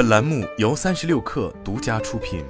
本栏目由三十六氪独家出品。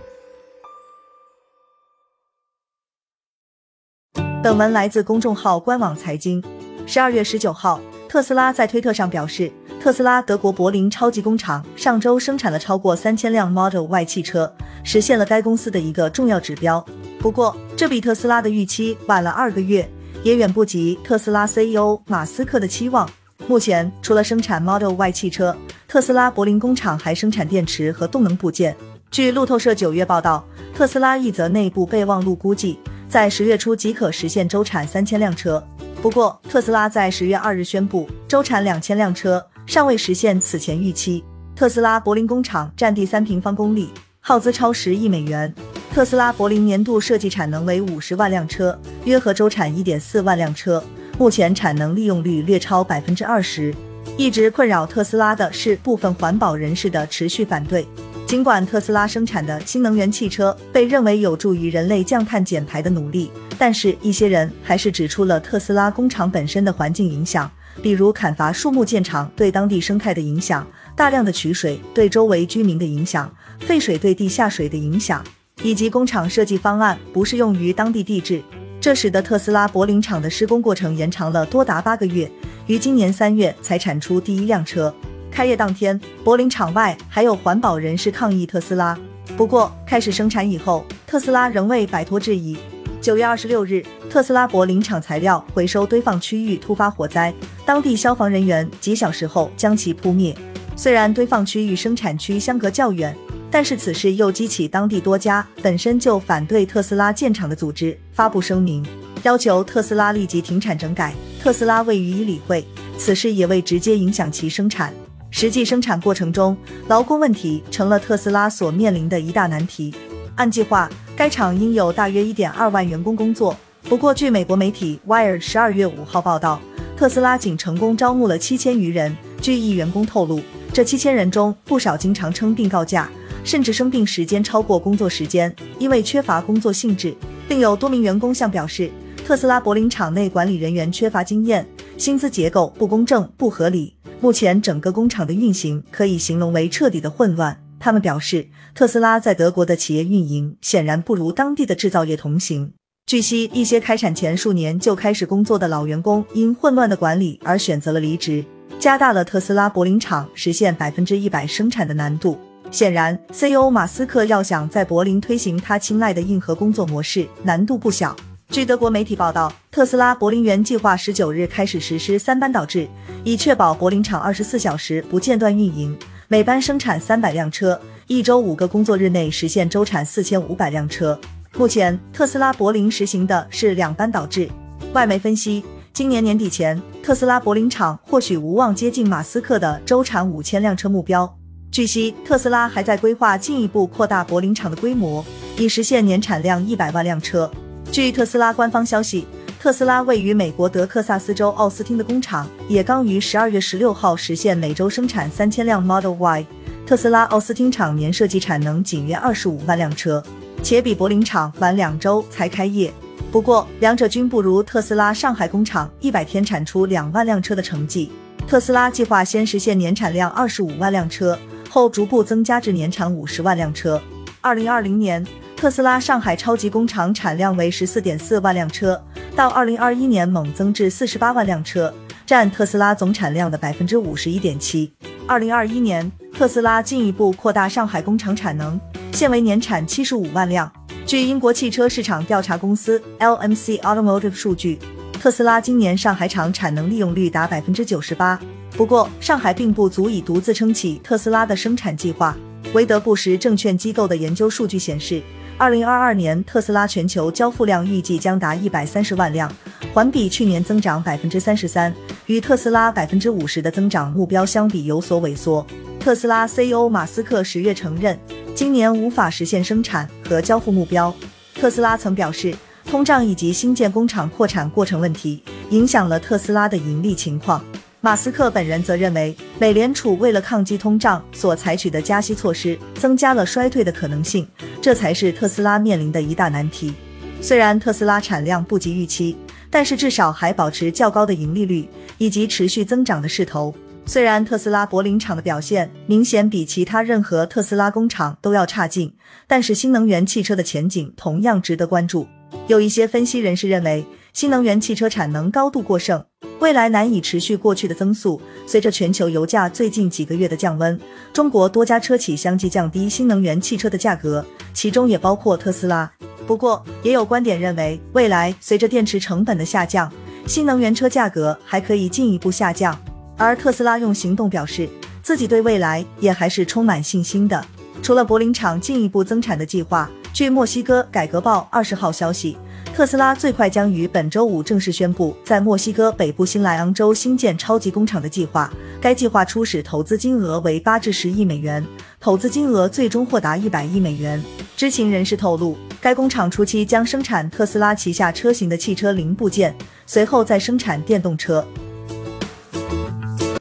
本文来自公众号官网财经。十二月十九号，特斯拉在推特上表示，特斯拉德国柏林超级工厂上周生产了超过三千辆 Model Y 汽车，实现了该公司的一个重要指标。不过，这比特斯拉的预期晚了二个月，也远不及特斯拉 CEO 马斯克的期望。目前，除了生产 Model Y 汽车，特斯拉柏林工厂还生产电池和动能部件。据路透社九月报道，特斯拉一则内部备忘录估计。在十月初即可实现周产三千辆车。不过，特斯拉在十月二日宣布周产两千辆车，尚未实现此前预期。特斯拉柏林工厂占地三平方公里，耗资超十亿美元。特斯拉柏林年度设计产能为五十万辆车，约合周产一点四万辆车，目前产能利用率略超百分之二十。一直困扰特斯拉的是部分环保人士的持续反对。尽管特斯拉生产的新能源汽车被认为有助于人类降碳减排的努力，但是一些人还是指出了特斯拉工厂本身的环境影响，比如砍伐树木建厂对当地生态的影响，大量的取水对周围居民的影响，废水对地下水的影响，以及工厂设计方案不适用于当地地质，这使得特斯拉柏林厂的施工过程延长了多达八个月，于今年三月才产出第一辆车。开业当天，柏林场外还有环保人士抗议特斯拉。不过，开始生产以后，特斯拉仍未摆脱质疑。九月二十六日，特斯拉柏林厂材料回收堆放区域突发火灾，当地消防人员几小时后将其扑灭。虽然堆放区与生产区相隔较远，但是此事又激起当地多家本身就反对特斯拉建厂的组织发布声明，要求特斯拉立即停产整改。特斯拉未予以理会，此事也未直接影响其生产。实际生产过程中，劳工问题成了特斯拉所面临的一大难题。按计划，该厂应有大约一点二万员工工作。不过，据美国媒体 Wire 十二月五号报道，特斯拉仅成功招募了七千余人。据一员工透露，这七千人中不少经常称病告假，甚至生病时间超过工作时间，因为缺乏工作性质。另有多名员工向表示，特斯拉柏林厂内管理人员缺乏经验，薪资结构不公正、不合理。目前整个工厂的运行可以形容为彻底的混乱。他们表示，特斯拉在德国的企业运营显然不如当地的制造业同行。据悉，一些开产前数年就开始工作的老员工因混乱的管理而选择了离职，加大了特斯拉柏林厂实现百分之一百生产的难度。显然，CEO 马斯克要想在柏林推行他青睐的硬核工作模式，难度不小。据德国媒体报道，特斯拉柏林园计划十九日开始实施三班倒制，以确保柏林厂二十四小时不间断运营，每班生产三百辆车，一周五个工作日内实现周产四千五百辆车。目前，特斯拉柏林实行的是两班倒制。外媒分析，今年年底前，特斯拉柏林厂或许无望接近马斯克的周产五千辆车目标。据悉，特斯拉还在规划进一步扩大柏林厂的规模，以实现年产量一百万辆车。据特斯拉官方消息，特斯拉位于美国德克萨斯州奥斯汀的工厂也刚于十二月十六号实现每周生产三千辆 Model Y。特斯拉奥斯汀厂年设计产能仅约二十五万辆车，且比柏林厂晚两周才开业。不过，两者均不如特斯拉上海工厂一百天产出两万辆车的成绩。特斯拉计划先实现年产量二十五万辆车，后逐步增加至年产五十万辆车。二零二零年。特斯拉上海超级工厂产量为十四点四万辆车，到二零二一年猛增至四十八万辆车，占特斯拉总产量的百分之五十一点七。二零二一年，特斯拉进一步扩大上海工厂产能，现为年产七十五万辆。据英国汽车市场调查公司 LMC Automotive 数据，特斯拉今年上海厂产能利用率达百分之九十八。不过，上海并不足以独自撑起特斯拉的生产计划。韦德布什证券机构的研究数据显示。二零二二年，特斯拉全球交付量预计将达一百三十万辆，环比去年增长百分之三十三，与特斯拉百分之五十的增长目标相比有所萎缩。特斯拉 CEO 马斯克十月承认，今年无法实现生产和交付目标。特斯拉曾表示，通胀以及新建工厂扩产过程问题影响了特斯拉的盈利情况。马斯克本人则认为，美联储为了抗击通胀所采取的加息措施，增加了衰退的可能性，这才是特斯拉面临的一大难题。虽然特斯拉产量不及预期，但是至少还保持较高的盈利率以及持续增长的势头。虽然特斯拉柏林厂的表现明显比其他任何特斯拉工厂都要差劲，但是新能源汽车的前景同样值得关注。有一些分析人士认为，新能源汽车产能高度过剩，未来难以持续过去的增速。随着全球油价最近几个月的降温，中国多家车企相继降低新能源汽车的价格，其中也包括特斯拉。不过，也有观点认为，未来随着电池成本的下降，新能源车价格还可以进一步下降。而特斯拉用行动表示，自己对未来也还是充满信心的。除了柏林厂进一步增产的计划，据墨西哥改革报二十号消息，特斯拉最快将于本周五正式宣布在墨西哥北部新莱昂州新建超级工厂的计划。该计划初始投资金额为八至十亿美元，投资金额最终或达一百亿美元。知情人士透露，该工厂初期将生产特斯拉旗下车型的汽车零部件，随后再生产电动车。